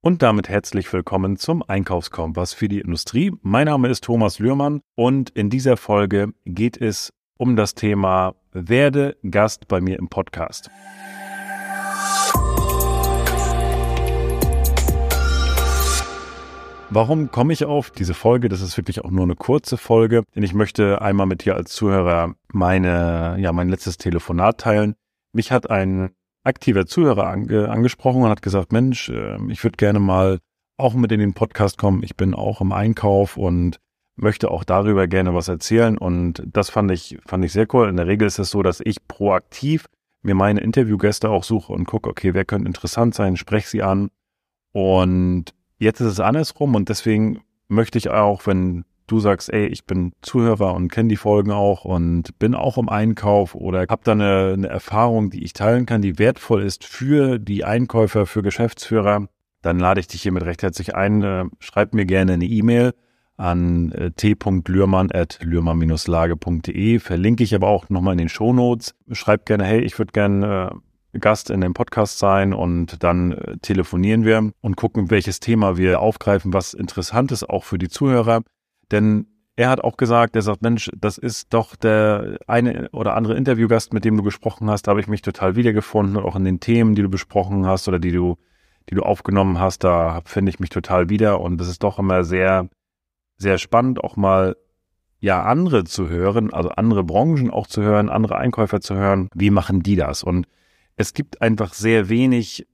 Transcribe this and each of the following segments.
Und damit herzlich willkommen zum Einkaufskompass für die Industrie. Mein Name ist Thomas Lührmann und in dieser Folge geht es um das Thema Werde Gast bei mir im Podcast. Warum komme ich auf diese Folge? Das ist wirklich auch nur eine kurze Folge, denn ich möchte einmal mit dir als Zuhörer meine, ja, mein letztes Telefonat teilen. Mich hat ein aktiver Zuhörer ange, angesprochen und hat gesagt, Mensch, äh, ich würde gerne mal auch mit in den Podcast kommen. Ich bin auch im Einkauf und möchte auch darüber gerne was erzählen. Und das fand ich, fand ich sehr cool. In der Regel ist es so, dass ich proaktiv mir meine Interviewgäste auch suche und gucke, okay, wer könnte interessant sein, spreche sie an. Und jetzt ist es andersrum und deswegen möchte ich auch, wenn du sagst, ey, ich bin Zuhörer und kenne die Folgen auch und bin auch im Einkauf oder habe da eine, eine Erfahrung, die ich teilen kann, die wertvoll ist für die Einkäufer, für Geschäftsführer, dann lade ich dich hiermit recht herzlich ein. Äh, schreib mir gerne eine E-Mail an äh, t.lürmann.lürmann-lage.de. Verlinke ich aber auch nochmal in den Shownotes. Schreib gerne, hey, ich würde gerne äh, Gast in dem Podcast sein und dann telefonieren wir und gucken, welches Thema wir aufgreifen, was interessant ist, auch für die Zuhörer. Denn er hat auch gesagt, er sagt, Mensch, das ist doch der eine oder andere Interviewgast, mit dem du gesprochen hast, da habe ich mich total wiedergefunden. Und auch in den Themen, die du besprochen hast oder die du, die du aufgenommen hast, da finde ich mich total wieder. Und das ist doch immer sehr, sehr spannend, auch mal ja andere zu hören, also andere Branchen auch zu hören, andere Einkäufer zu hören, wie machen die das? Und es gibt einfach sehr wenig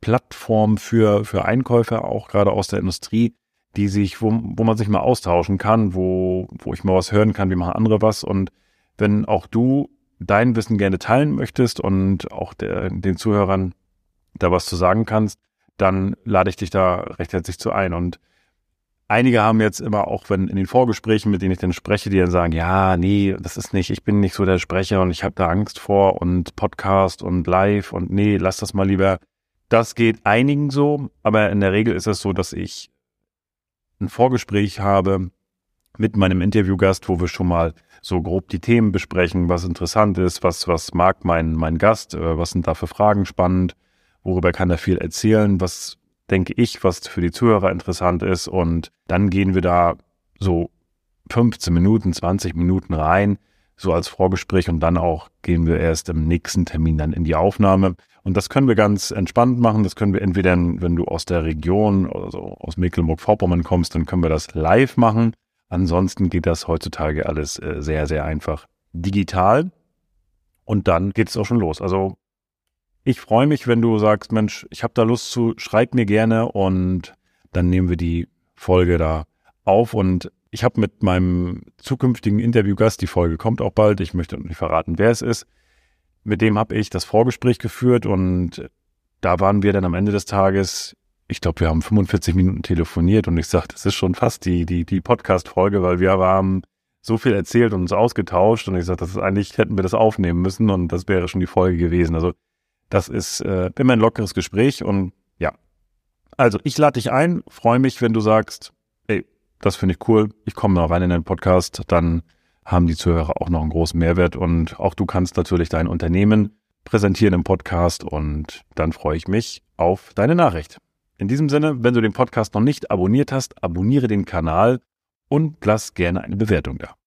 Plattformen für, für Einkäufer, auch gerade aus der Industrie, die sich, wo, wo man sich mal austauschen kann, wo, wo ich mal was hören kann, wie machen andere was. Und wenn auch du dein Wissen gerne teilen möchtest und auch der, den Zuhörern da was zu sagen kannst, dann lade ich dich da recht herzlich zu ein. Und einige haben jetzt immer auch, wenn in den Vorgesprächen, mit denen ich dann spreche, die dann sagen, ja, nee, das ist nicht, ich bin nicht so der Sprecher und ich habe da Angst vor und Podcast und Live und nee, lass das mal lieber. Das geht einigen so, aber in der Regel ist es so, dass ich ein Vorgespräch habe mit meinem Interviewgast, wo wir schon mal so grob die Themen besprechen, was interessant ist, was, was mag mein, mein Gast, äh, was sind da für Fragen spannend, worüber kann er viel erzählen, was denke ich, was für die Zuhörer interessant ist. Und dann gehen wir da so 15 Minuten, 20 Minuten rein, so als Vorgespräch und dann auch gehen wir erst im nächsten Termin dann in die Aufnahme. Und das können wir ganz entspannt machen. Das können wir entweder, wenn du aus der Region, also aus Mecklenburg-Vorpommern kommst, dann können wir das live machen. Ansonsten geht das heutzutage alles äh, sehr, sehr einfach digital. Und dann geht es auch schon los. Also ich freue mich, wenn du sagst, Mensch, ich habe da Lust zu, schreib mir gerne und dann nehmen wir die Folge da auf. Und ich habe mit meinem zukünftigen Interviewgast, die Folge kommt auch bald, ich möchte nicht verraten, wer es ist, mit dem habe ich das Vorgespräch geführt und da waren wir dann am Ende des Tages, ich glaube, wir haben 45 Minuten telefoniert und ich sagte, das ist schon fast die, die, die Podcast-Folge, weil wir haben so viel erzählt und uns ausgetauscht und ich sagte, das ist eigentlich, hätten wir das aufnehmen müssen und das wäre schon die Folge gewesen. Also das ist äh, immer ein lockeres Gespräch und ja. Also ich lade dich ein, freue mich, wenn du sagst, ey, das finde ich cool, ich komme noch rein in den Podcast, dann haben die Zuhörer auch noch einen großen Mehrwert und auch du kannst natürlich dein Unternehmen präsentieren im Podcast und dann freue ich mich auf deine Nachricht. In diesem Sinne, wenn du den Podcast noch nicht abonniert hast, abonniere den Kanal und lass gerne eine Bewertung da.